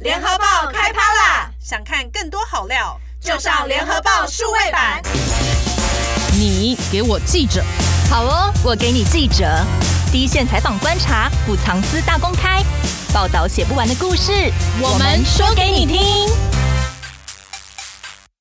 联合报开趴啦！想看更多好料，就上联合报数位版。你给我记者，好哦，我给你记者，第一线采访观察，不藏私大公开，报道写不完的故事，我们说给你听。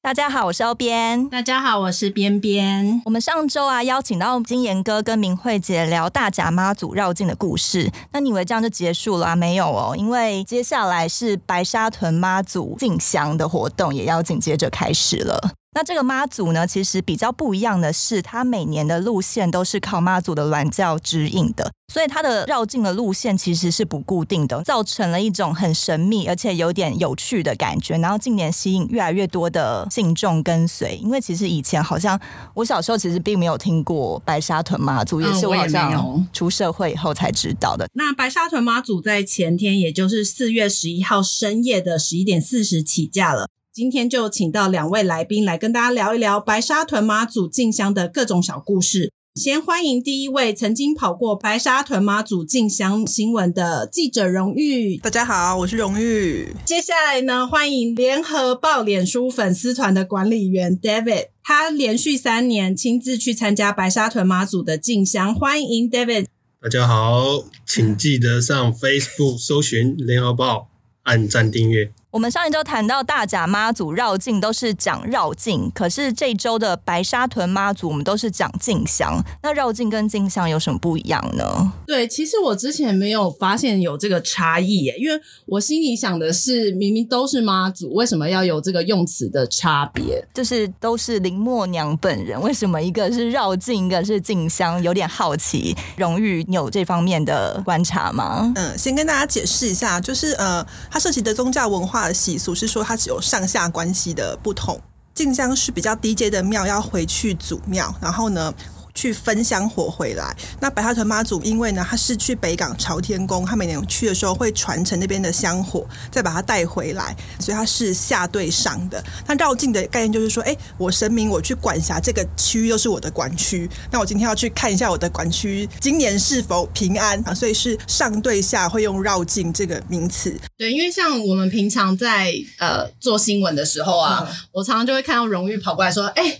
大家好，我是欧编。大家好，我是边边。我们上周啊邀请到金岩哥跟明慧姐聊大甲妈祖绕境的故事，那你以为这样就结束了啊？没有哦，因为接下来是白沙屯妈祖进香的活动，也要紧接着开始了。那这个妈祖呢，其实比较不一样的是，它每年的路线都是靠妈祖的銮轿指引的，所以它的绕境的路线其实是不固定的，造成了一种很神秘而且有点有趣的感觉。然后近年吸引越来越多的信众跟随，因为其实以前好像我小时候其实并没有听过白沙屯妈祖，也是我好像出社会以后才知道的。那白沙屯妈祖在前天，也就是四月十一号深夜的十一点四十起驾了。今天就请到两位来宾来跟大家聊一聊白沙屯妈祖进香的各种小故事。先欢迎第一位曾经跑过白沙屯妈祖进香新闻的记者荣誉。大家好，我是荣誉。接下来呢，欢迎联合报脸书粉丝团的管理员 David，他连续三年亲自去参加白沙屯妈祖的进香。欢迎 David。大家好，请记得上 Facebook 搜寻联合报，按赞订阅。我们上一周谈到大甲妈祖绕境都是讲绕境，可是这周的白沙屯妈祖我们都是讲进香。那绕境跟进香有什么不一样呢？对，其实我之前没有发现有这个差异耶，因为我心里想的是，明明都是妈祖，为什么要有这个用词的差别？就是都是林默娘本人，为什么一个是绕境，一个是进香？有点好奇。荣誉，你有这方面的观察吗？嗯，先跟大家解释一下，就是呃，它涉及的宗教文化。的习俗是说，它只有上下关系的不同。进香是比较低阶的庙，要回去祖庙，然后呢，去分香火回来。那白沙屯妈祖，因为呢，他是去北港朝天宫，他每年去的时候会传承那边的香火，再把它带回来，所以它是下对上的。那绕境的概念就是说，哎，我神明，我去管辖这个区域，又是我的管区。那我今天要去看一下我的管区今年是否平安啊？所以是上对下会用绕境这个名词。对，因为像我们平常在呃做新闻的时候啊，嗯、我常常就会看到荣誉跑过来说，哎。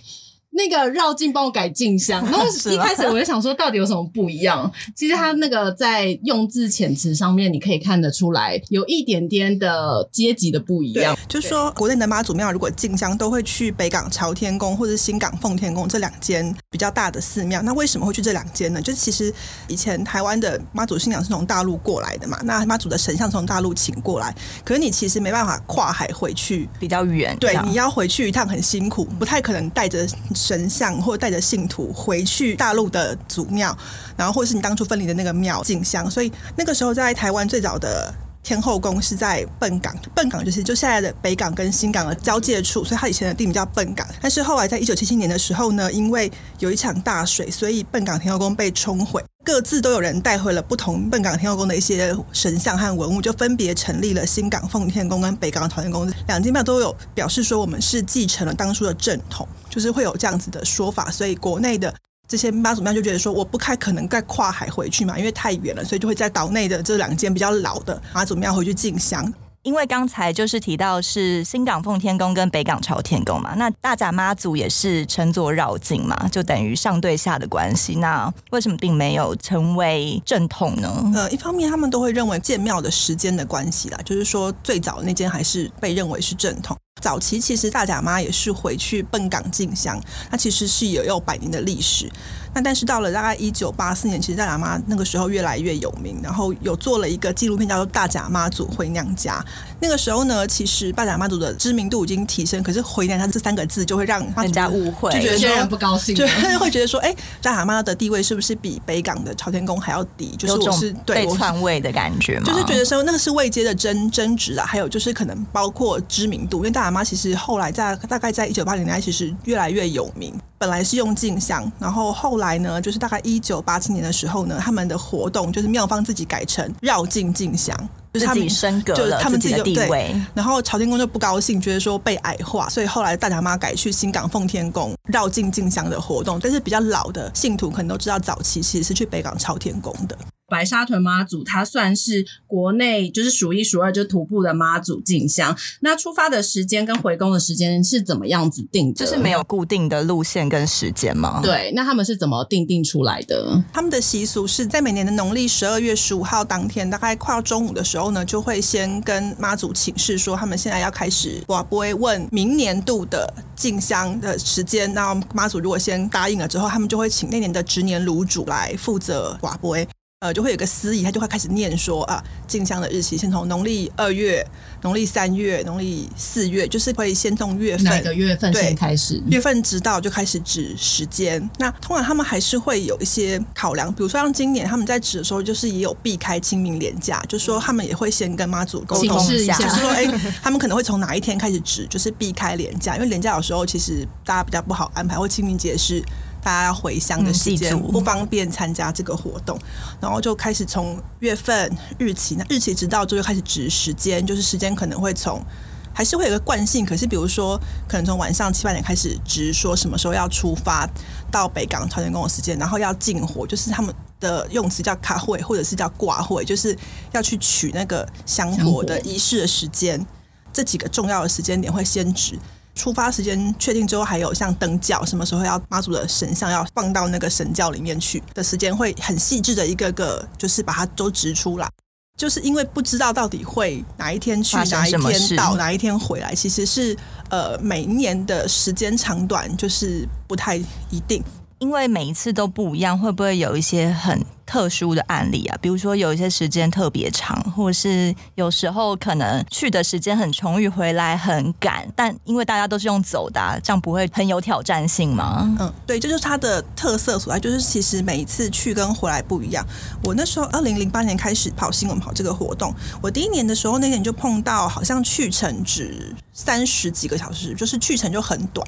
那个绕境帮我改进香，然后一开始我就想说，到底有什么不一样？其实他那个在用字遣词上面，你可以看得出来，有一点点的阶级的不一样。就是说，国内的妈祖庙如果进香，都会去北港朝天宫或者新港奉天宫这两间比较大的寺庙。那为什么会去这两间呢？就其实以前台湾的妈祖信仰是从大陆过来的嘛，那妈祖的神像从大陆请过来，可是你其实没办法跨海回去，比较远。对，你要回去一趟很辛苦，不太可能带着。神像或带着信徒回去大陆的祖庙，然后或是你当初分离的那个庙进香，所以那个时候在台湾最早的天后宫是在笨港，笨港就是就现在的北港跟新港的交界处，所以它以前的地名叫笨港。但是后来在一九七七年的时候呢，因为有一场大水，所以笨港天后宫被冲毁。各自都有人带回了不同笨港天后宫的一些神像和文物，就分别成立了新港奉天宫跟北港朝天宫两间庙，都有表示说我们是继承了当初的正统，就是会有这样子的说法。所以国内的这些妈祖庙就觉得说，我不太可能再跨海回去嘛，因为太远了，所以就会在岛内的这两间比较老的妈祖庙回去进香。因为刚才就是提到是新港奉天宫跟北港朝天宫嘛，那大甲妈祖也是称作绕境嘛，就等于上对下的关系。那为什么并没有成为正统呢？呃，一方面他们都会认为建庙的时间的关系啦，就是说最早那间还是被认为是正统。早期其实大甲妈也是回去奔港进香，那其实是有有百年的历史。那但是到了大概一九八四年，其实大甲妈那个时候越来越有名，然后有做了一个纪录片叫做《大甲妈祖回娘家》。那个时候呢，其实大甲妈祖的知名度已经提升，可是“回娘家”这三个字就会让人家误会，就觉得说有些人不高兴，就 会觉得说，哎，大甲妈的地位是不是比北港的朝天宫还要低？就是我是被篡位的感觉吗？就是觉得说那个是未接的争争执啊，还有就是可能包括知名度，因为大甲妈其实后来在大概在一九八零年代其实越来越有名。本来是用镜像，然后后来呢，就是大概一九八七年的时候呢，他们的活动就是妙方自己改成绕境进香，就是他们自己升格了他们自己的地位。然后朝天宫就不高兴，觉得说被矮化，所以后来大甲妈改去新港奉天宫绕境进香的活动。但是比较老的信徒可能都知道，早期其实是去北港朝天宫的。白沙屯妈祖，它算是国内就是数一数二就徒步的妈祖进香。那出发的时间跟回宫的时间是怎么样子定的？就是没有固定的路线跟时间吗？对，那他们是怎么定定出来的？他们的习俗是在每年的农历十二月十五号当天，大概快要中午的时候呢，就会先跟妈祖请示说，他们现在要开始，我不会问明年度的进香的时间。那妈祖如果先答应了之后，他们就会请那年的值年炉主来负责瓦杯。呃，就会有个司仪，他就会开始念说啊，进香的日期先从农历二月、农历三月、农历四月，就是会先从月份，哪个月份先开始？月份直到就开始指时间。那通常他们还是会有一些考量，比如说像今年他们在指的时候，就是也有避开清明连假，就是说他们也会先跟妈祖沟通一下，就是说，哎，他们可能会从哪一天开始指，就是避开连假，因为连假有时候其实大家比较不好安排，或清明节是。大家要回乡的时间不方便参加这个活动，然后就开始从月份日期，那日期直到就开始指时间，就是时间可能会从还是会有个惯性，可是比如说可能从晚上七八点开始指说什么时候要出发到北港朝天宫的时间，然后要进火，就是他们的用词叫卡会或者是叫挂会，就是要去取那个香火的仪式的时间，这几个重要的时间点会先指。出发时间确定之后，还有像灯教，什么时候要妈祖的神像要放到那个神教里面去的时间，会很细致的一个个，就是把它都指出来。就是因为不知道到底会哪一天去，哪一天到，哪一天回来，其实是呃每一年的时间长短就是不太一定。因为每一次都不一样，会不会有一些很特殊的案例啊？比如说有一些时间特别长，或者是有时候可能去的时间很充裕，回来很赶。但因为大家都是用走的，这样不会很有挑战性吗？嗯，对，这就是它的特色所在，就是其实每一次去跟回来不一样。我那时候二零零八年开始跑新闻跑这个活动，我第一年的时候那年就碰到好像去程只三十几个小时，就是去程就很短。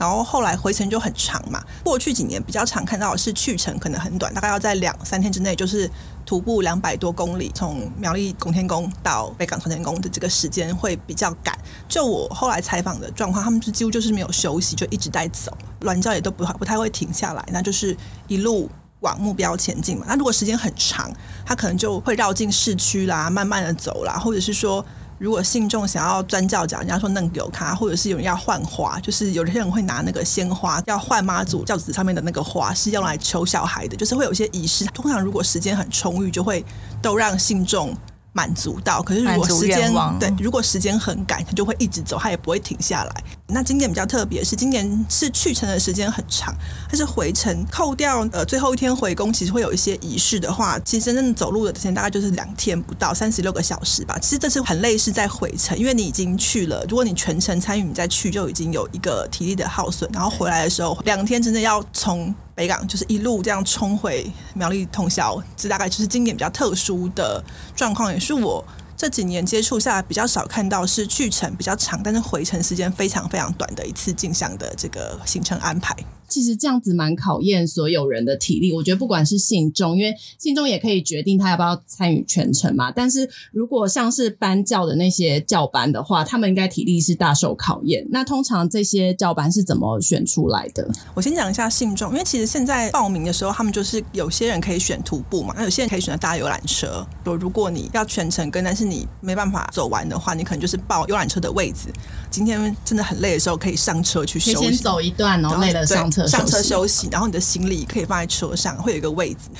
然后后来回程就很长嘛。过去几年比较常看到的是去程可能很短，大概要在两三天之内，就是徒步两百多公里，从苗栗拱天宫到北港朝天宫的这个时间会比较赶。就我后来采访的状况，他们是几乎就是没有休息，就一直在走，銮轿也都不不太会停下来，那就是一路往目标前进嘛。那如果时间很长，他可能就会绕进市区啦，慢慢的走啦，或者是说。如果信众想要钻教角，人家说弄给卡，或者是有人要换花，就是有些人会拿那个鲜花要换妈祖教子上面的那个花，是用来求小孩的，就是会有一些仪式。通常如果时间很充裕，就会都让信众。满足到，可是如果时间对，如果时间很赶，他就会一直走，他也不会停下来。那今年比较特别是，今年是去程的时间很长，但是回程扣掉呃最后一天回宫，其实会有一些仪式的话，其实真正走路的时间大概就是两天不到，三十六个小时吧。其实这次很累，是在回程，因为你已经去了，如果你全程参与，你再去就已经有一个体力的耗损，然后回来的时候两天真的要从。北港就是一路这样冲回苗栗通宵，这大概就是今年比较特殊的状况，也是我这几年接触下来比较少看到，是去程比较长，但是回程时间非常非常短的一次进香的这个行程安排。其实这样子蛮考验所有人的体力。我觉得不管是信众，因为信众也可以决定他要不要参与全程嘛。但是如果像是班教的那些教班的话，他们应该体力是大受考验。那通常这些教班是怎么选出来的？我先讲一下信众，因为其实现在报名的时候，他们就是有些人可以选徒步嘛，那有些人可以选择搭游览车。就如果你要全程跟，但是你没办法走完的话，你可能就是报游览车的位置。今天真的很累的时候，可以上车去休息，先走一段，然后累了上车。上车休息，然后你的行李可以放在车上，会有一个位置。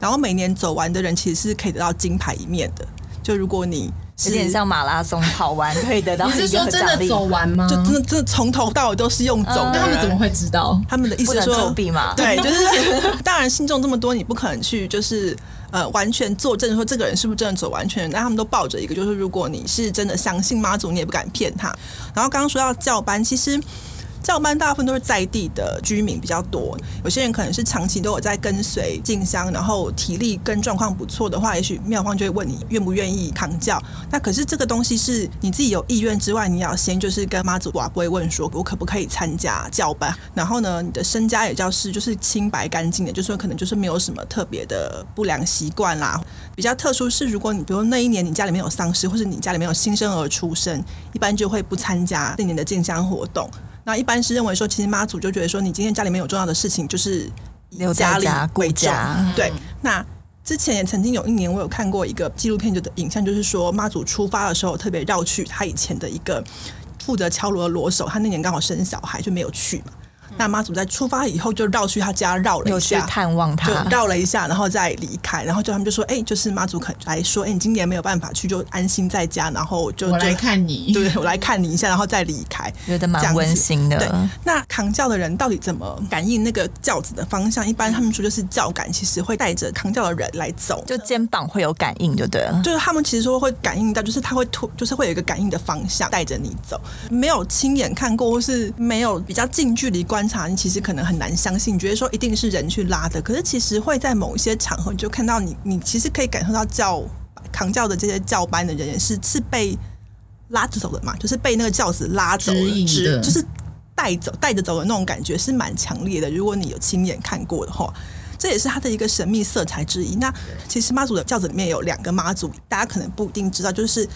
然后每年走完的人其实是可以得到金牌一面的。就如果你有点像马拉松跑完，可以得到。你是说真的走完吗？就真的真的从头到尾都是用走他们怎么会知道？他们的意思是说作弊嘛？对，就是 当然信众这么多，你不可能去就是呃完全作证说这个人是不是真的走完全。但他们都抱着一个，就是如果你是真的相信妈祖，你也不敢骗他。然后刚刚说到教班，其实。教班大部分都是在地的居民比较多，有些人可能是长期都有在跟随进香，然后体力跟状况不错的话，也许庙方就会问你愿不愿意扛教。那可是这个东西是你自己有意愿之外，你要先就是跟妈祖寡不会问说，我可不可以参加教班？然后呢，你的身家也叫是就是清白干净的，就是说可能就是没有什么特别的不良习惯啦。比较特殊是，如果你比如那一年你家里面有丧事，或是你家里面有新生儿出生，一般就会不参加那年的进香活动。那一般是认为说，其实妈祖就觉得说，你今天家里面有重要的事情，就是留家里贵家。对，那之前也曾经有一年，我有看过一个纪录片，就的影像，就是说妈祖出发的时候特别绕去他以前的一个负责敲锣的锣手，他那年刚好生小孩就没有去嘛。那妈祖在出发以后就绕去他家绕了一下，去探望他，就绕了一下，然后再离开。然后就他们就说：“哎、欸，就是妈祖肯来说，哎、欸，你今年没有办法去，就安心在家。然后就我来看你，对，我来看你一下，然后再离开，觉得蛮温馨的。对，那扛轿的人到底怎么感应那个轿子的方向？一般他们说就是轿感其实会带着扛轿的人来走，就肩膀会有感应，就对了。就是他们其实说会感应到，就是他会突，就是会有一个感应的方向带着你走。没有亲眼看过，或是没有比较近距离观察，你其实可能。很难相信，觉得说一定是人去拉的，可是其实会在某一些场合，你就看到你，你其实可以感受到教扛教的这些教班的人员是是被拉着走的嘛，就是被那个轿子拉走的，指就是带走带着走的那种感觉是蛮强烈的。如果你有亲眼看过的话，这也是它的一个神秘色彩之一。那其实妈祖的轿子里面有两个妈祖，大家可能不一定知道，就是。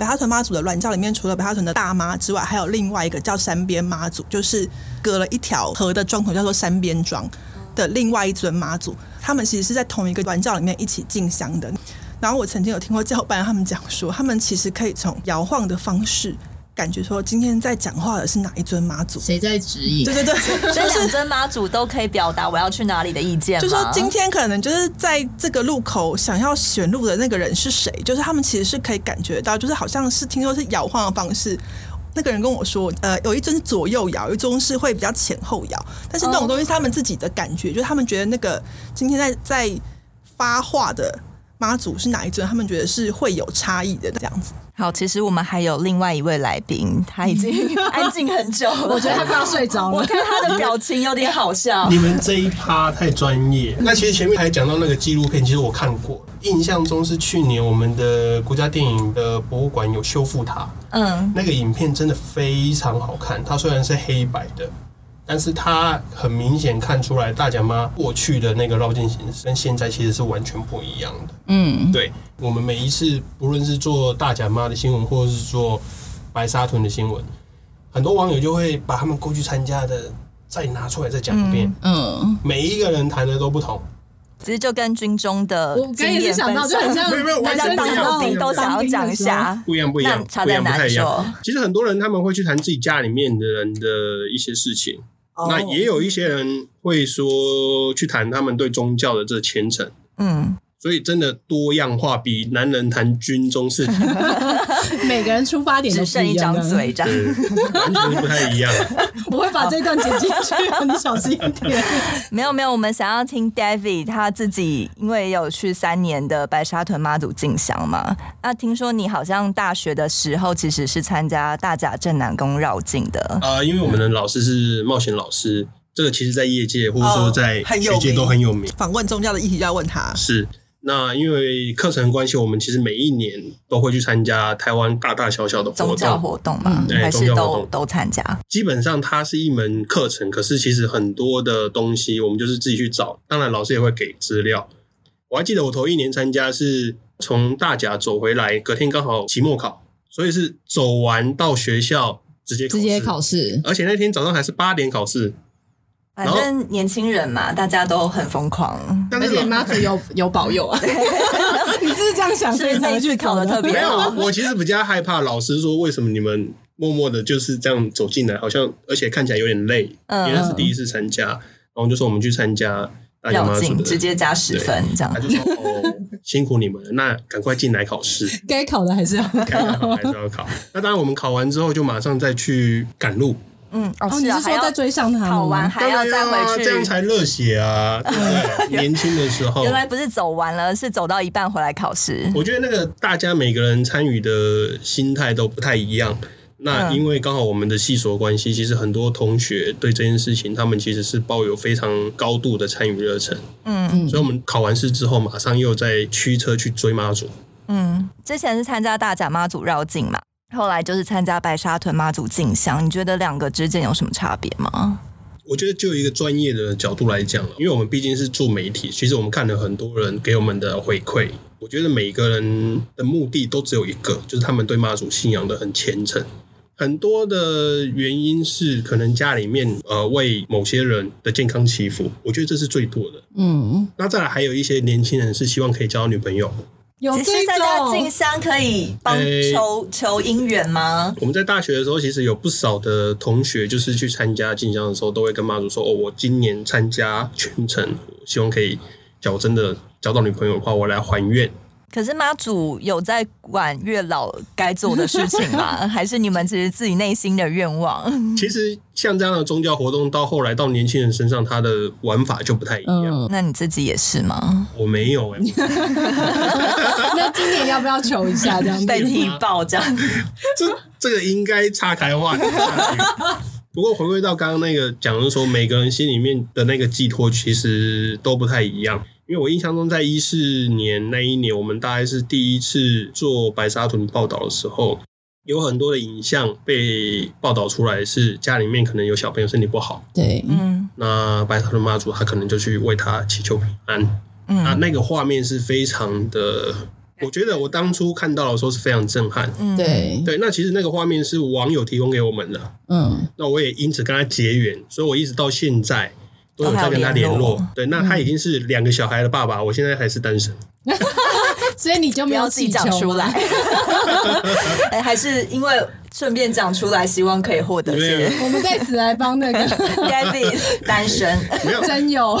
白沙屯妈祖的銮轿里面，除了白沙屯的大妈之外，还有另外一个叫三边妈祖，就是隔了一条河的庄头，叫做三边庄的另外一尊妈祖。他们其实是在同一个銮轿里面一起进香的。然后我曾经有听过教班他们讲说，他们其实可以从摇晃的方式。感觉说今天在讲话的是哪一尊妈祖？谁在指引？对对对，所以 两尊妈祖都可以表达我要去哪里的意见。就是说今天可能就是在这个路口想要选路的那个人是谁？就是他们其实是可以感觉到，就是好像是听说是摇晃的方式。那个人跟我说，呃，有一尊是左右摇，有一尊是会比较前后摇。但是那种东西是他们自己的感觉，就是他们觉得那个今天在在发话的妈祖是哪一尊，他们觉得是会有差异的这样子。好，其实我们还有另外一位来宾，他已经 安静很久了，我觉得他快要睡着了。我看他的表情有点好笑。你们这一趴太专业。那其实前面还讲到那个纪录片，其实我看过，印象中是去年我们的国家电影的博物馆有修复它。嗯，那个影片真的非常好看。它虽然是黑白的。但是他很明显看出来，大甲妈过去的那个绕境形式跟现在其实是完全不一样的。嗯，对，我们每一次不论是做大甲妈的新闻，或者是做白沙屯的新闻，很多网友就会把他们过去参加的再拿出来再讲一遍。嗯，每一个人谈的都不同。其实就跟军中的我刚也是想到，就很像大家当兵都想要讲一下，不一样不一样，差在哪里说？其实很多人他们会去谈自己家里面的人的一些事情。那也有一些人会说去谈他们对宗教的这虔诚，嗯，所以真的多样化，比男人谈军中事情，每个人出发点只剩一张嘴，这样完全不太一样。我会把这段剪进去，你小心一点。没有没有，我们想要听 David 他自己，因为有去三年的白沙屯妈祖进香嘛。那听说你好像大学的时候其实是参加大甲镇南宫绕境的啊、呃，因为我们的老师是冒险老师，这个其实在业界或者说在学界都很有名。访、哦、问宗教的议题要问他是。那因为课程关系，我们其实每一年都会去参加台湾大大小小的活动，宗教活动嘛，对，还是都都参加。基本上它是一门课程，可是其实很多的东西我们就是自己去找。当然老师也会给资料。我还记得我头一年参加是从大甲走回来，隔天刚好期末考，所以是走完到学校直接直接考试，而且那天早上还是八点考试。反正年轻人嘛，大家都很疯狂，而且妈祖有 有保佑啊！你是不是这样想？所以那一次考的特别好。没有，我其实比较害怕老师说，为什么你们默默的就是这样走进来，好像而且看起来有点累，嗯、因为是第一次参加，然后就说我们去参加大甲妈祖的，直接加十分这样。他就说哦，辛苦你们了，那赶快进来考试，该考的还是要考还是要考。那当然，我们考完之后就马上再去赶路。嗯，哦，是啊，你是说在追上他，考完还要再回去，这样才热血啊！对，年轻的时候，原来不是走完了，是走到一半回来考试。我觉得那个大家每个人参与的心态都不太一样。那因为刚好我们的系所关系，其实很多同学对这件事情，他们其实是抱有非常高度的参与热忱。嗯嗯，所以我们考完试之后，马上又在驱车去追妈祖。嗯，之前是参加大甲妈祖绕境嘛。后来就是参加白沙屯妈祖进香，你觉得两个之间有什么差别吗？我觉得就一个专业的角度来讲，因为我们毕竟是做媒体，其实我们看了很多人给我们的回馈，我觉得每个人的目的都只有一个，就是他们对妈祖信仰的很虔诚、很多的原因是可能家里面呃为某些人的健康祈福，我觉得这是最多的。嗯，那再来还有一些年轻人是希望可以交到女朋友。有只是在家进香可以帮求、欸、求姻缘吗？我们在大学的时候，其实有不少的同学就是去参加进香的时候，都会跟妈祖说：“哦，我今年参加全程，希望可以，假如真的交到女朋友的话，我来还愿。”可是妈祖有在管月老该做的事情吗？还是你们只是自己内心的愿望？其实像这样的宗教活动，到后来到年轻人身上，他的玩法就不太一样。嗯、那你自己也是吗？我没有哎、欸。那今年要不要求一下这样被踢爆这样？这这个应该岔开话题。不过回归到刚刚那个讲的说，每个人心里面的那个寄托其实都不太一样。因为我印象中，在一四年那一年，我们大概是第一次做白沙屯报道的时候，有很多的影像被报道出来，是家里面可能有小朋友身体不好。对，嗯，那白沙屯妈祖他可能就去为他祈求平安。嗯，那那个画面是非常的，我觉得我当初看到的时候是非常震撼。嗯，对，对，那其实那个画面是网友提供给我们的。嗯，那我也因此跟他结缘，所以我一直到现在。都有在跟他联络，对，那他已经是两个小孩的爸爸，我现在还是单身，所以你就没有自己讲出来，哎，还是因为顺便讲出来，希望可以获得些。我们在此来帮那个 Gavin 单身，没有。真有。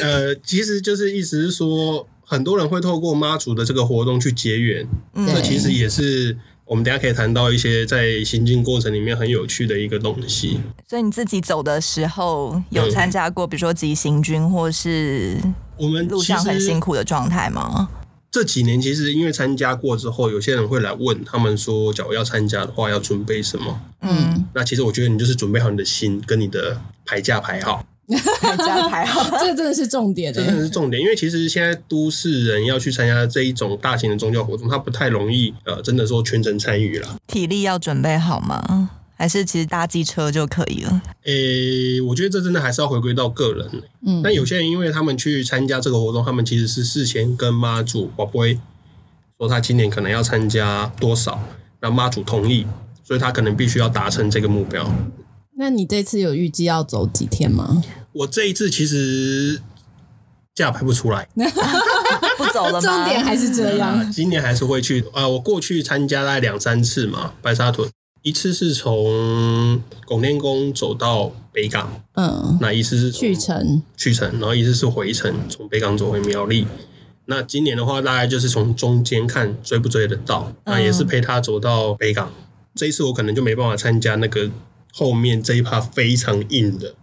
呃，其实就是意思是说，很多人会透过妈祖的这个活动去结缘，这其实也是。我们等下可以谈到一些在行进过程里面很有趣的一个东西。所以你自己走的时候有参加过，比如说急行军，或是我们路上很辛苦的状态吗？这几年其实因为参加过之后，有些人会来问他们说，假如要参加的话，要准备什么？嗯，那其实我觉得你就是准备好你的心，跟你的牌架排好。大家还好，这个真的是重点，这真的是重点。因为其实现在都市人要去参加这一种大型的宗教活动，他不太容易，呃，真的说全程参与了。体力要准备好吗？还是其实搭机车就可以了？诶、欸，我觉得这真的还是要回归到个人。嗯，但有些人因为他们去参加这个活动，他们其实是事先跟妈祖宝贝说他今年可能要参加多少，让妈祖同意，所以他可能必须要达成这个目标。那你这次有预计要走几天吗？我这一次其实假排不出来，不走了吗？重点还是这样。嗯、今年还是会去。呃，我过去参加大概两三次嘛，白沙屯一次是从拱天宫走到北港，嗯，那一次是去程去程，然后一次是回程，从北港走回苗栗。那今年的话，大概就是从中间看追不追得到，那也是陪他走到北港。嗯、这一次我可能就没办法参加那个。后面这一趴非常硬的，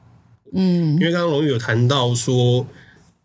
嗯，因为刚刚龙玉有谈到说，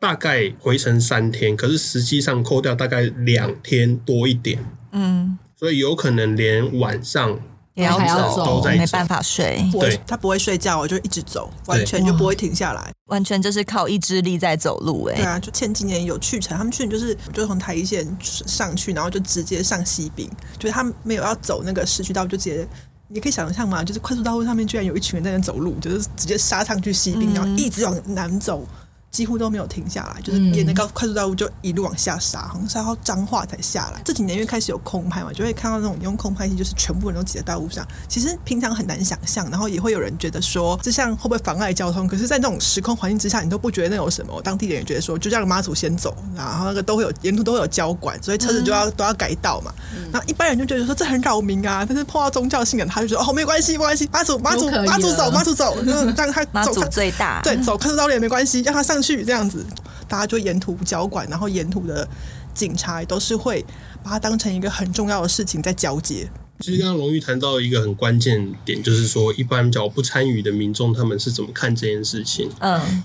大概回程三天，可是实际上扣掉大概两天多一点，嗯，所以有可能连晚上也要走，都在走，没办法睡，对，他不会睡觉，我就一直走，完全就不会停下来，完全就是靠意志力在走路，哎，对啊，就前几年有去成，他们去年就是就从台一线上去，然后就直接上西滨，就是他们没有要走那个市区道，就直接。你可以想象吗？就是快速道路上面居然有一群人在那走路，就是直接杀上去西滨，然后一直往南走。几乎都没有停下来，就是沿着高快速道路就一路往下杀，好像杀到彰化才下来。这几年因为开始有空拍嘛，就会看到那种用空拍机，就是全部人都挤在道路上。其实平常很难想象，然后也会有人觉得说，这像会不会妨碍交通？可是，在那种时空环境之下，你都不觉得那有什么。当地的人觉得说，就让妈祖先走，然后那个都会有沿途都会有交管，所以车子就要、嗯、都要改道嘛。那、嗯、一般人就觉得说这很扰民啊，但是碰到宗教信仰，他就说哦没关系没关系，妈祖妈祖妈祖走妈祖走，就让 他走妈祖最大，对，走快速道路也没关系，让他上去这样子。大家就沿途交管，然后沿途的警察都是会把它当成一个很重要的事情在交接。其实刚刚龙玉谈到一个很关键点，就是说一般较不参与的民众他们是怎么看这件事情？嗯，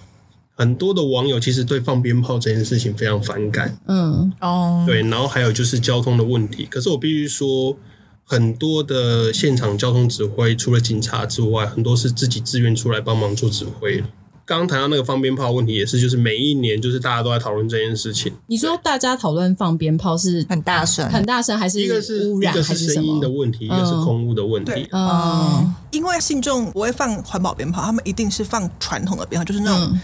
很多的网友其实对放鞭炮这件事情非常反感。嗯，哦，对，然后还有就是交通的问题。可是我必须说，很多的现场交通指挥除了警察之外，很多是自己自愿出来帮忙做指挥。刚刚谈到那个放鞭炮问题，也是就是每一年就是大家都在讨论这件事情。你说大家讨论放鞭炮是很大声，很大声，还是一个是污染，一个是声音的问题，一个是空污的问题。嗯，因为信众不会放环保鞭炮，他们一定是放传统的鞭炮，就是那种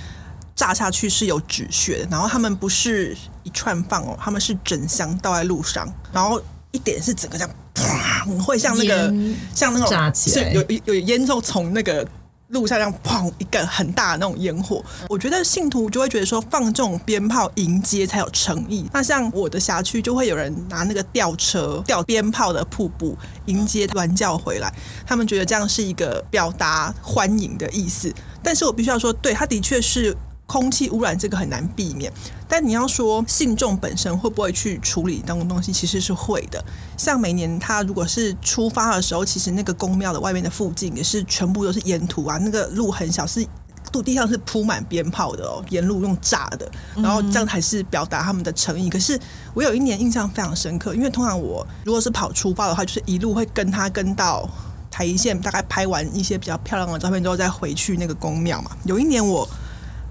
炸下去是有纸屑的。然后他们不是一串放哦，他们是整箱倒在路上，然后一点是整个这样砰，会像那个像那种炸起来，有有烟囱从那个。路上这样砰一个很大的那种烟火，我觉得信徒就会觉得说放这种鞭炮迎接才有诚意。那像我的辖区就会有人拿那个吊车吊鞭炮的瀑布迎接鸾教回来，他们觉得这样是一个表达欢迎的意思。但是我必须要说，对，他的确是。空气污染这个很难避免，但你要说信众本身会不会去处理那种东西，其实是会的。像每年他如果是出发的时候，其实那个宫庙的外面的附近也是全部都是沿途啊，那个路很小，是陆地上是铺满鞭炮的哦，沿路用炸的，然后这样才是表达他们的诚意。可是我有一年印象非常深刻，因为通常我如果是跑出发的话，就是一路会跟他跟到台一线，大概拍完一些比较漂亮的照片之后再回去那个宫庙嘛。有一年我。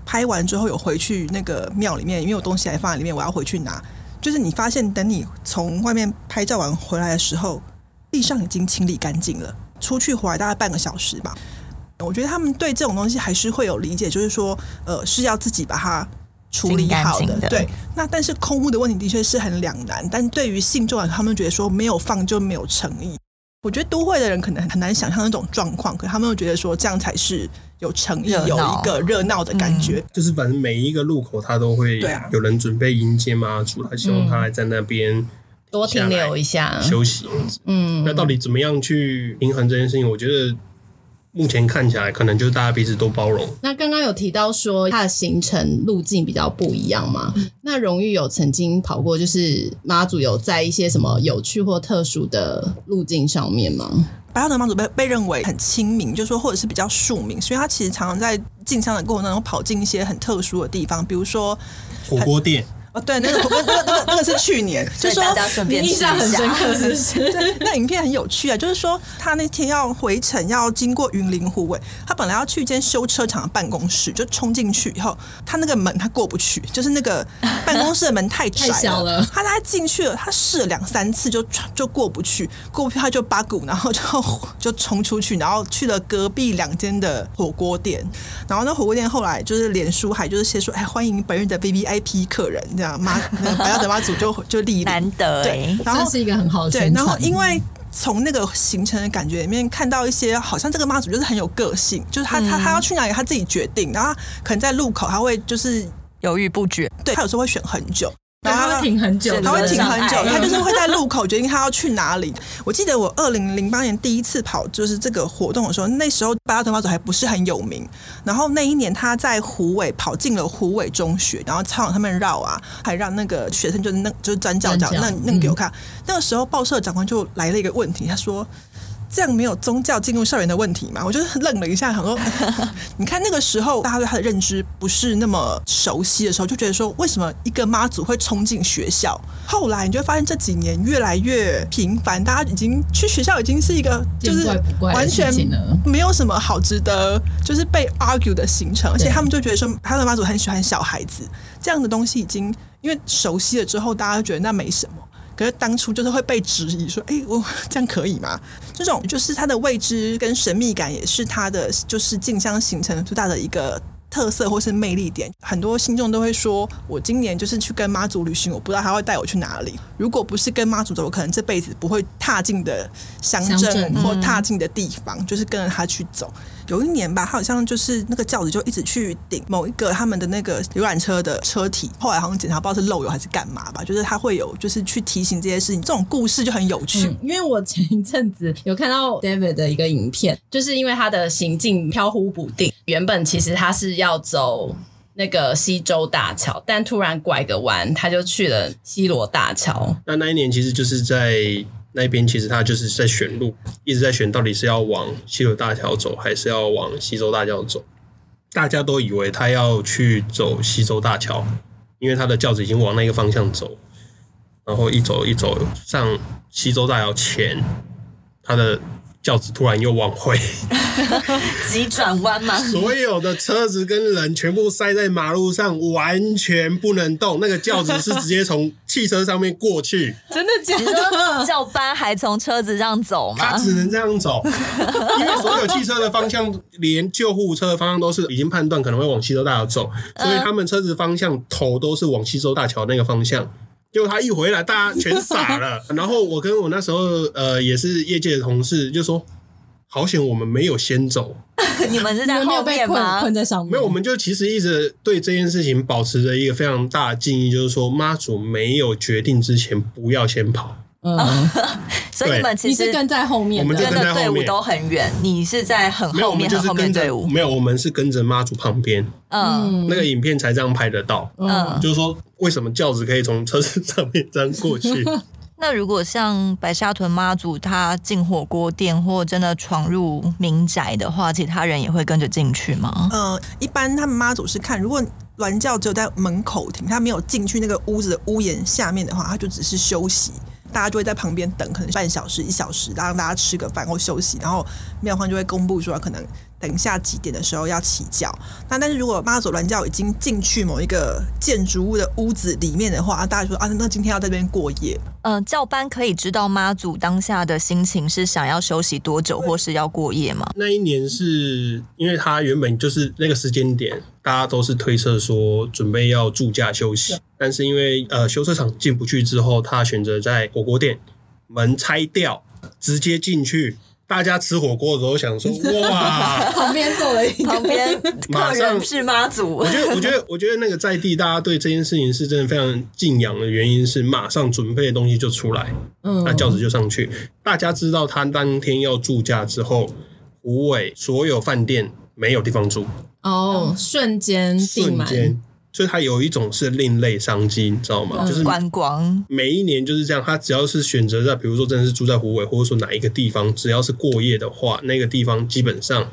拍完之后有回去那个庙里面，因为有东西还放在里面，我要回去拿。就是你发现，等你从外面拍照完回来的时候，地上已经清理干净了。出去回来大概半个小时吧。我觉得他们对这种东西还是会有理解，就是说，呃，是要自己把它处理好的。的对，那但是空屋的问题的确是很两难。但对于信众来说，他们觉得说没有放就没有诚意。我觉得都会的人可能很难想象那种状况，可他们又觉得说这样才是有诚意，有一个热闹的感觉。就是反正每一个路口他都会有人准备迎接妈祖，他希望他还在那边多停留一下休息。嗯，那到底怎么样去平衡这件事情？我觉得。目前看起来，可能就是大家彼此都包容。那刚刚有提到说，它的行程路径比较不一样嘛？嗯、那荣誉有曾经跑过，就是妈祖有在一些什么有趣或特殊的路径上面吗？白沙屯妈祖被被认为很亲民，就是说或者是比较庶民，所以他其实常常在进香的过程当中跑进一些很特殊的地方，比如说火锅店。哦，对，那个那个那个那个是去年，就说印象很深刻，是不是？对，那影片很有趣啊，就是说他那天要回程，要经过云林湖尾，他本来要去一间修车厂的办公室，就冲进去以后，他那个门他过不去，就是那个办公室的门太窄了，他他进去了，他试了两三次就就过不去，过不去他就八股，然后就就冲出去，然后去了隔壁两间的火锅店，然后那火锅店后来就是脸书还就是写说，哎，欢迎本日的 VVIP 客人这样。妈，白沙屯妈祖就就立难得对，然后是一个很好的对，然后因为从那个行程的感觉里面看到一些，好像这个妈祖就是很有个性，就是他他他要去哪里他自己决定，然后可能在路口他会就是犹豫不决，对他有时候会选很久。然后他会停很久，他会停很久，他就是会在路口决定他要去哪里。我记得我二零零八年第一次跑就是这个活动的时候，那时候八大屯妈祖还不是很有名。然后那一年他在虎尾跑进了虎尾中学，然后操场上面绕啊，还让那个学生就是那就是转角角那那给我看。那个时候报社长官就来了一个问题，他说。这样没有宗教进入校园的问题嘛？我就愣了一下，想说，你看那个时候大家对他的认知不是那么熟悉的时候，就觉得说，为什么一个妈祖会冲进学校？后来你就会发现这几年越来越频繁，大家已经去学校已经是一个就是完全没有什么好值得就是被 argue 的行程，而且他们就觉得说，他的妈祖很喜欢小孩子，这样的东西已经因为熟悉了之后，大家就觉得那没什么。可是当初就是会被质疑说，哎，我这样可以吗？这种就是它的未知跟神秘感，也是它的就是竞相形成最大的一个特色或是魅力点。很多信众都会说，我今年就是去跟妈祖旅行，我不知道他会带我去哪里。如果不是跟妈祖走，我可能这辈子不会踏进的乡镇或踏进的地方，就是跟着他去走。有一年吧，他好像就是那个轿子就一直去顶某一个他们的那个游览车的车体，后来好像检查不知道是漏油还是干嘛吧，就是他会有就是去提醒这些事情，这种故事就很有趣。嗯，因为我前一阵子有看到 David 的一个影片，就是因为他的行径飘忽不定，原本其实他是要走那个西州大桥，但突然拐个弯，他就去了西罗大桥。那那一年其实就是在。那边其实他就是在选路，一直在选到底是要往西柳大桥走，还是要往西周大桥走。大家都以为他要去走西周大桥，因为他的轿子已经往那个方向走，然后一走一走上西周大桥前，他的。轿子突然又往回 急转弯吗？所有的车子跟人全部塞在马路上，完全不能动。那个轿子是直接从汽车上面过去，真的假的？轿班还从车子上走吗？他只能这样走，因为所有汽车的方向，连救护车的方向都是已经判断可能会往溪州大桥走，所以他们车子方向头都是往溪州大桥那个方向。结果他一回来，大家全傻了。然后我跟我那时候呃也是业界的同事就说。好险我们没有先走，你们是在后面吗？困在上面。没有，我们就其实一直对这件事情保持着一个非常大的敬意，就是说妈祖没有决定之前不要先跑。嗯，所以你们其实跟在后面，我们跟的队伍都很远。你是在很后面，很后面队伍。没有，我们是跟着妈祖旁边。嗯，那个影片才这样拍得到。嗯，就是说为什么轿子可以从车子上面这样过去？那如果像白沙屯妈祖他进火锅店或真的闯入民宅的话，其他人也会跟着进去吗？呃，一般他们妈祖是看，如果銮轿只有在门口停，他没有进去那个屋子的屋檐下面的话，他就只是休息。大家就会在旁边等，可能半小时、一小时，让大家吃个饭或休息。然后庙方就会公布说，可能等一下几点的时候要起轿。那但是如果妈祖銮轿已经进去某一个建筑物的屋子里面的话，大家说啊，那今天要在这边过夜。嗯、呃，轿班可以知道妈祖当下的心情是想要休息多久，或是要过夜吗？那一年是因为他原本就是那个时间点。大家都是推测说准备要住家休息，但是因为呃修车厂进不去之后，他选择在火锅店门拆掉，直接进去。大家吃火锅的时候想说哇，旁边坐了一旁边马上是妈祖。我觉得我觉得我觉得那个在地大家对这件事情是真的非常敬仰的原因是马上准备的东西就出来，嗯，那轿子就上去。大家知道他当天要住假之后，胡尾所有饭店没有地方住。哦，瞬间瞬间，所以它有一种是另类商机，你知道吗？嗯、就是观光，每一年就是这样。他只要是选择在，比如说真的是住在湖尾，或者说哪一个地方，只要是过夜的话，那个地方基本上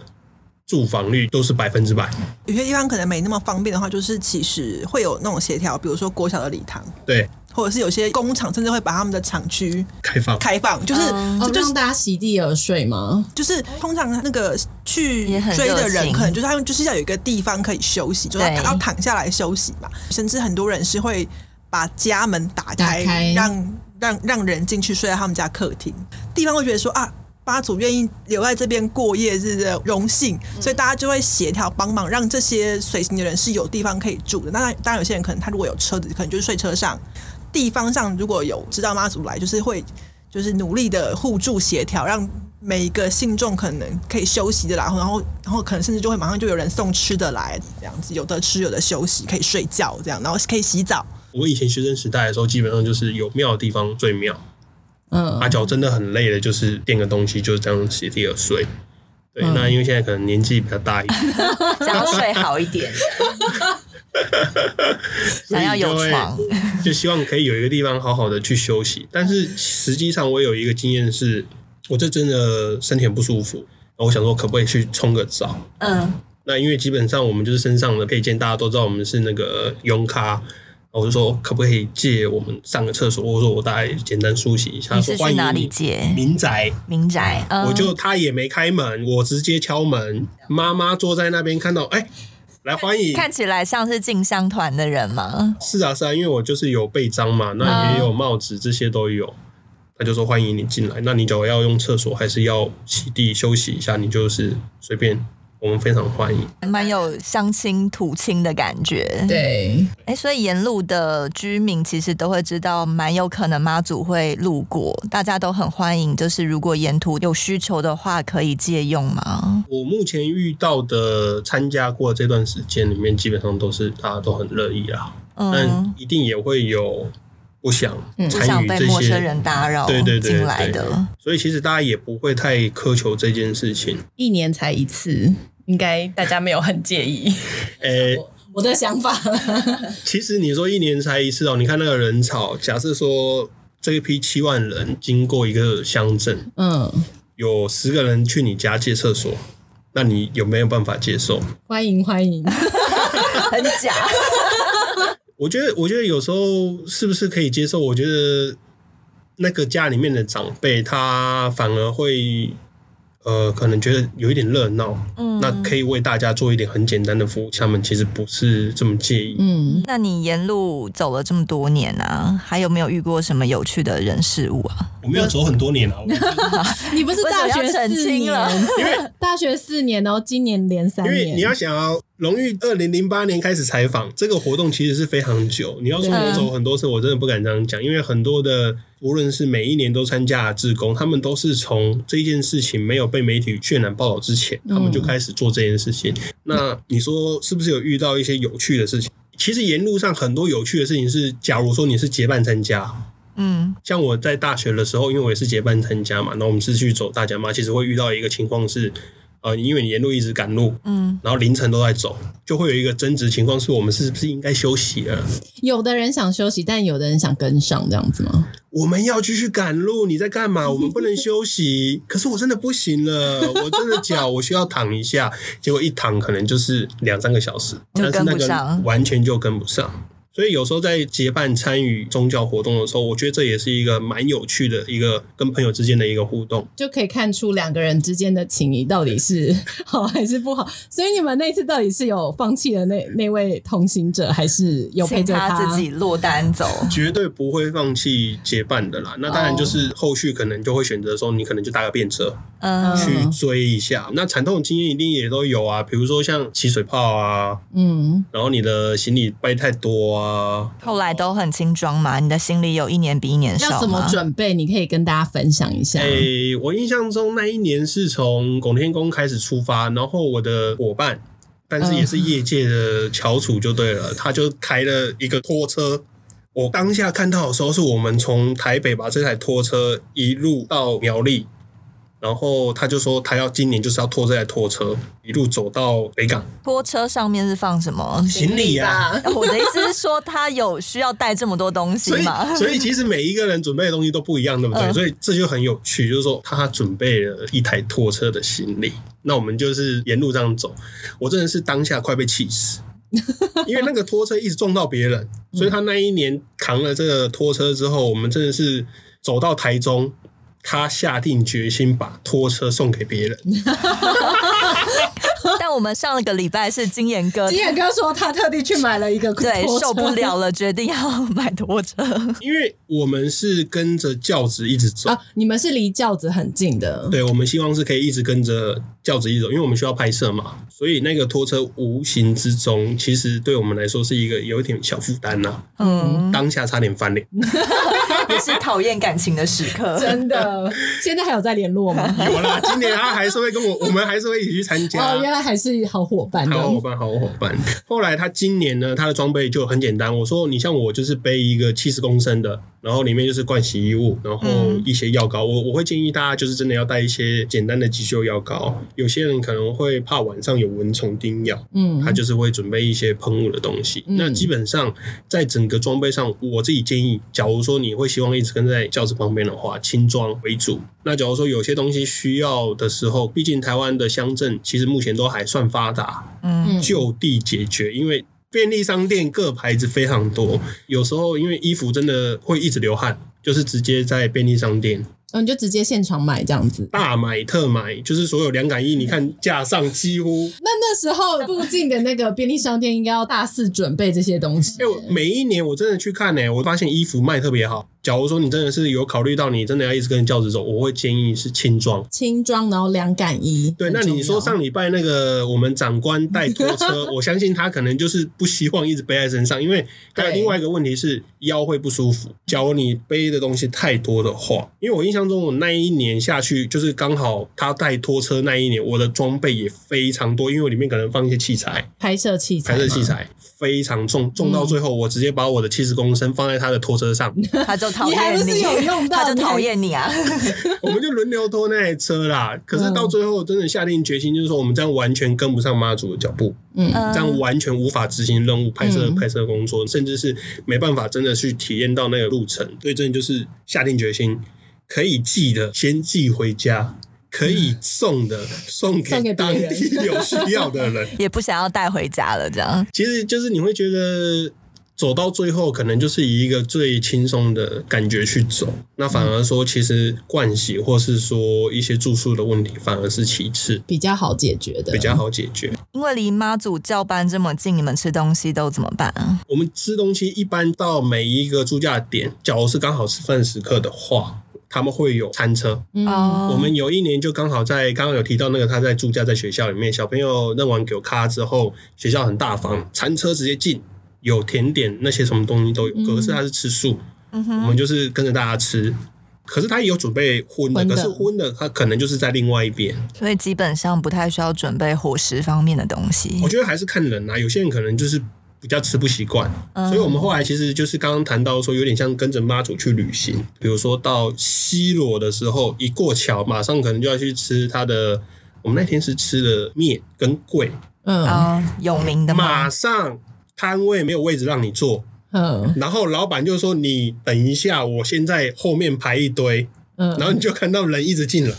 住房率都是百分之百。有些地方可能没那么方便的话，就是其实会有那种协调，比如说国小的礼堂，对。或者是有些工厂甚至会把他们的厂区开放，开放就是、嗯、就让大家席地而睡吗？就是通常那个去追的人，可能就是他们就是要有一个地方可以休息，就是要躺下来休息嘛。甚至很多人是会把家门打开，让让让人进去睡在他们家客厅。地方会觉得说啊，妈祖愿意留在这边过夜是的荣幸，所以大家就会协调帮忙，让这些随行的人是有地方可以住的。那当然，有些人可能他如果有车子，可能就是睡车上。地方上如果有知道妈祖来，就是会就是努力的互助协调，让每一个信众可能可以休息的来，然后然后可能甚至就会马上就有人送吃的来，这样子有的吃有的休息，可以睡觉这样，然后可以洗澡。我以前学生时代的时候，基本上就是有庙的地方最妙。嗯，阿脚真的很累的，就是垫个东西就这样席地而睡。对，嗯、那因为现在可能年纪比较大一点，想要睡好一点。想要有床，就希望可以有一个地方好好的去休息。但是实际上，我有一个经验是，我这真的身体很不舒服，我想说可不可以去冲个澡？嗯，那因为基本上我们就是身上的配件，大家都知道我们是那个泳咖，我就说可不可以借我们上个厕所？我说我大概简单梳洗一下。你是去哪里借？民宅，民宅。我就他也没开门，我直接敲门，妈妈坐在那边看到，哎。来欢迎，看起来像是进香团的人吗？是啊，是啊，因为我就是有背章嘛，那也有帽子，这些都有。他就说欢迎你进来，那你只要要用厕所还是要洗地休息一下，你就是随便。我们非常欢迎，蛮有乡亲土亲的感觉。对，哎，所以沿路的居民其实都会知道，蛮有可能妈祖会路过，大家都很欢迎。就是如果沿途有需求的话，可以借用吗？我目前遇到的参加过这段时间里面，基本上都是大家都很乐意啊。嗯，但一定也会有不想参与这些，不想被陌生人打扰，对对对进来的。所以其实大家也不会太苛求这件事情，一年才一次。应该大家没有很介意，诶、欸，我的想法。其实你说一年才一次哦，你看那个人潮，假设说这一批七万人经过一个乡镇，嗯，有十个人去你家借厕所，那你有没有办法接受？欢迎欢迎，很假。我觉得，我觉得有时候是不是可以接受？我觉得那个家里面的长辈，他反而会。呃，可能觉得有一点热闹，嗯，那可以为大家做一点很简单的服务，他们其实不是这么介意。嗯，那你沿路走了这么多年啊，还有没有遇过什么有趣的人事物啊？我没有走很多年啊，你不是大学四年了？因为大学四年，然后今年连三年。因为你要想要荣誉，二零零八年开始采访这个活动，其实是非常久。你要说我走很多次，我真的不敢这样讲，因为很多的。无论是每一年都参加的志工，他们都是从这件事情没有被媒体渲染报道之前，他们就开始做这件事情。嗯、那你说是不是有遇到一些有趣的事情？其实沿路上很多有趣的事情是，假如说你是结伴参加，嗯，像我在大学的时候，因为我也是结伴参加嘛，那我们是去走大甲妈，其实会遇到一个情况是。呃，因为你沿路一直赶路，嗯，然后凌晨都在走，就会有一个争执情况，是我们是不是应该休息了？有的人想休息，但有的人想跟上，这样子吗？我们要继续赶路，你在干嘛？我们不能休息。可是我真的不行了，我真的脚我需要躺一下，结果一躺可能就是两三个小时，就跟不上，但是那个完全就跟不上。所以有时候在结伴参与宗教活动的时候，我觉得这也是一个蛮有趣的一个跟朋友之间的一个互动，就可以看出两个人之间的情谊到底是好还是不好。所以你们那次到底是有放弃了那 那位同行者，还是有陪着他，他自己落单走？绝对不会放弃结伴的啦。那当然就是后续可能就会选择说，你可能就搭个便车，嗯，去追一下。那惨痛的经验一定也都有啊，比如说像起水泡啊，嗯，然后你的行李背太多啊。啊，后来都很轻装嘛？你的行李有一年比一年少吗？要怎么准备？你可以跟大家分享一下。诶、欸，我印象中那一年是从拱天宫开始出发，然后我的伙伴，但是也是业界的翘楚就对了，他就开了一个拖车。我当下看到的时候，是我们从台北把这台拖车一路到苗栗。然后他就说，他要今年就是要拖这台拖车一路走到北港。拖车上面是放什么行李啊？我的意思是说，他有需要带这么多东西吗？所以，所以其实每一个人准备的东西都不一样，对不对？嗯、所以这就很有趣，就是说他准备了一台拖车的行李。那我们就是沿路这样走，我真的是当下快被气死，因为那个拖车一直撞到别人，所以他那一年扛了这个拖车之后，我们真的是走到台中。他下定决心把拖车送给别人。但我们上了个礼拜是金岩哥，金岩哥说他特地去买了一个拖车，对，受不了了，决定要买拖车。因为我们是跟着轿子一直走啊，你们是离轿子很近的。对，我们希望是可以一直跟着轿子一直走，因为我们需要拍摄嘛，所以那个拖车无形之中，其实对我们来说是一个有一点小负担呐。嗯，当下差点翻脸。也是讨厌感情的时刻，真的。现在还有在联络吗？有啦，今年他还是会跟我，我们还是会一起去参加。哦，原来还是是好伙伴，好伙伴，好伙伴。后来他今年呢，他的装备就很简单。我说，你像我就是背一个七十公升的。然后里面就是灌洗衣物，然后一些药膏。我我会建议大家就是真的要带一些简单的急救药膏。有些人可能会怕晚上有蚊虫叮咬，嗯，他就是会准备一些喷雾的东西。那基本上在整个装备上，我自己建议，假如说你会希望一直跟在教室旁边的话，轻装为主。那假如说有些东西需要的时候，毕竟台湾的乡镇其实目前都还算发达，嗯，就地解决，因为。便利商店各牌子非常多，有时候因为衣服真的会一直流汗，就是直接在便利商店。嗯、哦，你就直接现场买这样子，大买特买，就是所有凉感衣，你看架上几乎。那那时候附近的那个便利商店应该要大肆准备这些东西。因为每一年我真的去看呢、欸，我发现衣服卖特别好。假如说你真的是有考虑到你真的要一直跟轿子走，我会建议是轻装，轻装然后两杆一。对，那你说上礼拜那个我们长官带拖车，我相信他可能就是不希望一直背在身上，因为还有 另外一个问题是腰会不舒服。假如你背的东西太多的话，因为我印象中我那一年下去就是刚好他带拖车那一年，我的装备也非常多，因为我里面可能放一些器材，拍摄器材，拍摄器材非常重，重到最后我直接把我的七十公升放在他的拖车上，他就。讨厌你，他就讨厌你啊！我们就轮流拖那台车啦。可是到最后，真的下定决心，就是说我们这样完全跟不上妈祖的脚步，嗯，这样完全无法执行任务、拍摄、拍摄工作，甚至是没办法真的去体验到那个路程。所以，真的就是下定决心，可以寄的先寄回家，可以送的送给当地有需要的人，也不想要带回家了。这样，其实就是你会觉得。走到最后，可能就是以一个最轻松的感觉去走。那反而说，其实盥洗或是说一些住宿的问题，反而是其次，比较好解决的，比较好解决。因为离妈祖教班这么近，你们吃东西都怎么办啊？我们吃东西一般到每一个住驾点，假如是刚好吃饭时刻的话，他们会有餐车。嗯，我们有一年就刚好在刚刚有提到那个他在住家在学校里面，小朋友认完给我卡之后，学校很大方，餐车直接进。有甜点那些什么东西都有，可是他是吃素，嗯、我们就是跟着大家吃。可是他也有准备荤的，的可是荤的他可能就是在另外一边，所以基本上不太需要准备伙食方面的东西。我觉得还是看人啊，有些人可能就是比较吃不习惯，嗯、所以我们后来其实就是刚刚谈到说，有点像跟着妈祖去旅行。比如说到西罗的时候，一过桥马上可能就要去吃他的。我们那天是吃的面跟粿，嗯，哦、有名的马上。摊位没有位置让你坐，嗯，然后老板就说：“你等一下，我先在后面排一堆，嗯，然后你就看到人一直进来。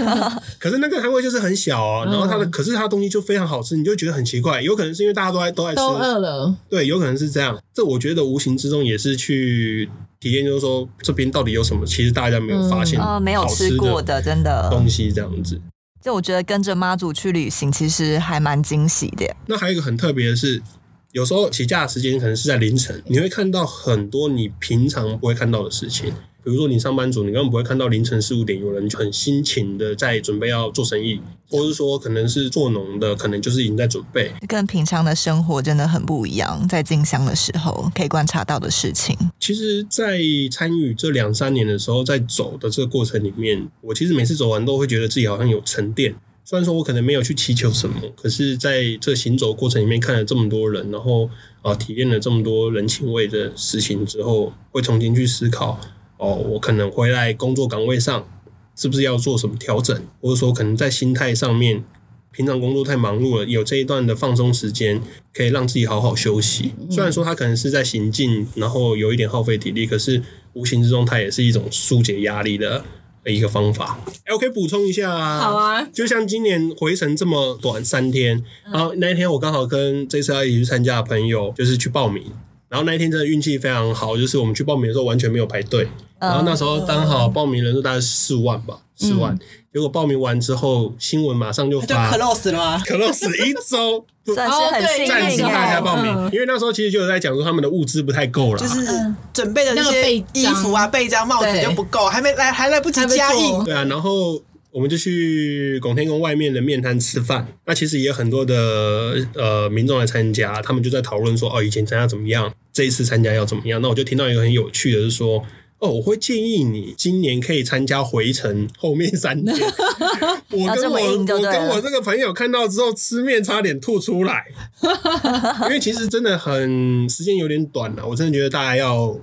可是那个摊位就是很小哦，然后他的，可是他的东西就非常好吃，你就觉得很奇怪，有可能是因为大家都在都在吃，都饿了，对，有可能是这样。这我觉得无形之中也是去体验，就是说这边到底有什么，其实大家没有发现，没有吃过的真的东西这样子。就我觉得跟着妈祖去旅行，其实还蛮惊喜的。那还有一个很特别的是。有时候起驾的时间可能是在凌晨，你会看到很多你平常不会看到的事情。比如说你上班族，你根本不会看到凌晨四五点有人很辛勤的在准备要做生意，或者是说可能是做农的，可能就是已经在准备。跟平常的生活真的很不一样，在进香的时候可以观察到的事情。其实，在参与这两三年的时候，在走的这个过程里面，我其实每次走完都会觉得自己好像有沉淀。虽然说我可能没有去祈求什么，可是在这行走过程里面看了这么多人，然后啊体验了这么多人情味的事情之后，会重新去思考哦，我可能回来工作岗位上是不是要做什么调整，或者说可能在心态上面，平常工作太忙碌了，有这一段的放松时间，可以让自己好好休息。虽然说他可能是在行进，然后有一点耗费体力，可是无形之中它也是一种疏解压力的。一个方法，哎，我可以补充一下啊。好啊，就像今年回程这么短三天，然后那一天我刚好跟这次要一起去参加的朋友，就是去报名，然后那一天真的运气非常好，就是我们去报名的时候完全没有排队，然后那时候刚好报名人数大概四万吧，四万。嗯结果报名完之后，新闻马上就发就 close 了吗？close 一周，算是很幸运，暂时大家报名，因为那时候其实就有在讲说他们的物资不太够了，就是准备的那些衣服啊、被章、帽子就不够，还没来，还来不及加印。对啊，然后我们就去拱天宫外面的面摊吃饭。那其实也有很多的呃民众来参加，他们就在讨论说，哦，以前参加怎么样，这一次参加要怎么样？那我就听到一个很有趣的，是说。哦，我会建议你今年可以参加回程后面三天。我跟我我跟我这个朋友看到之后，吃面差点吐出来，因为其实真的很时间有点短了，我真的觉得大家要。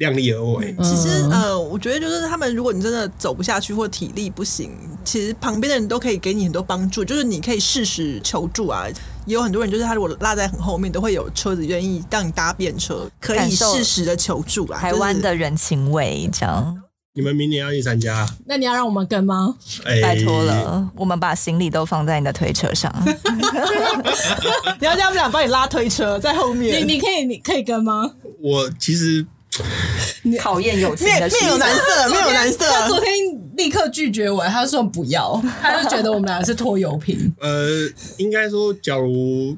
量力而为。其实，呃，我觉得就是他们，如果你真的走不下去或体力不行，其实旁边的人都可以给你很多帮助。就是你可以适时求助啊。也有很多人，就是他如果落在很后面，都会有车子愿意让你搭便车，可以适时的求助啊。台湾的人情味，这样。你们明年要去参加？那你要让我们跟吗？欸、拜托了，我们把行李都放在你的推车上。你要叫他们俩帮你拉推车在后面。你你可以你可以跟吗？我其实。考验友情的面有难色，面有难色。他昨天立刻拒绝我，他说不要，他就觉得我们俩是拖油瓶。呃，应该说，假如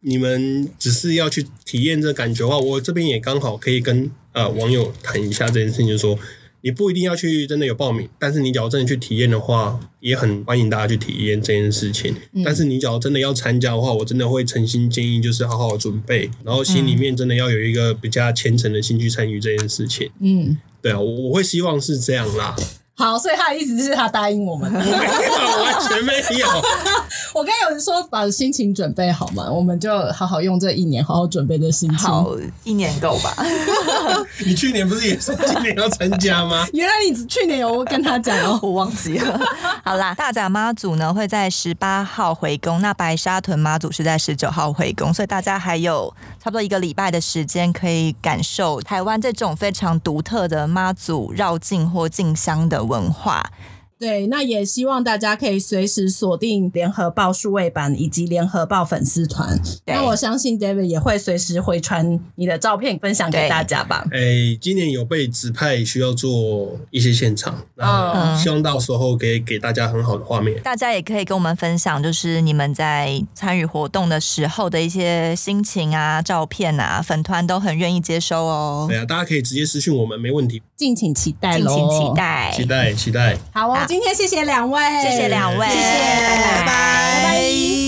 你们只是要去体验这感觉的话，我这边也刚好可以跟呃网友谈一下这件事情，就是说。你不一定要去真的有报名，但是你只要真的去体验的话，也很欢迎大家去体验这件事情。嗯、但是你只要真的要参加的话，我真的会诚心建议，就是好好准备，然后心里面真的要有一个比较虔诚的心去参与这件事情。嗯，对啊，我我会希望是这样啦。好，所以他的意思是他答应我们，我 没有，完全没有。我刚有人说把心情准备好嘛，我们就好好用这一年好好准备这心情，好，一年够吧？你去年不是也说今年要参加吗？原来你去年有跟他讲哦，我忘记了。好啦，大甲妈祖呢会在十八号回宫，那白沙屯妈祖是在十九号回宫，所以大家还有差不多一个礼拜的时间可以感受台湾这种非常独特的妈祖绕境或进香的文化。对，那也希望大家可以随时锁定联合报数位版以及联合报粉丝团。那我相信 David 也会随时回传你的照片分享给大家吧。哎、欸，今年有被指派需要做一些现场，那希望到时候可以给大家很好的画面。大家也可以跟我们分享，就是你们在参与活动的时候的一些心情啊、照片啊，粉团都很愿意接收哦。对啊，大家可以直接私讯我们，没问题。敬请期待，敬请期待，期待，期待。好哦，今天谢谢两位，谢谢两位，谢谢，拜拜，拜拜。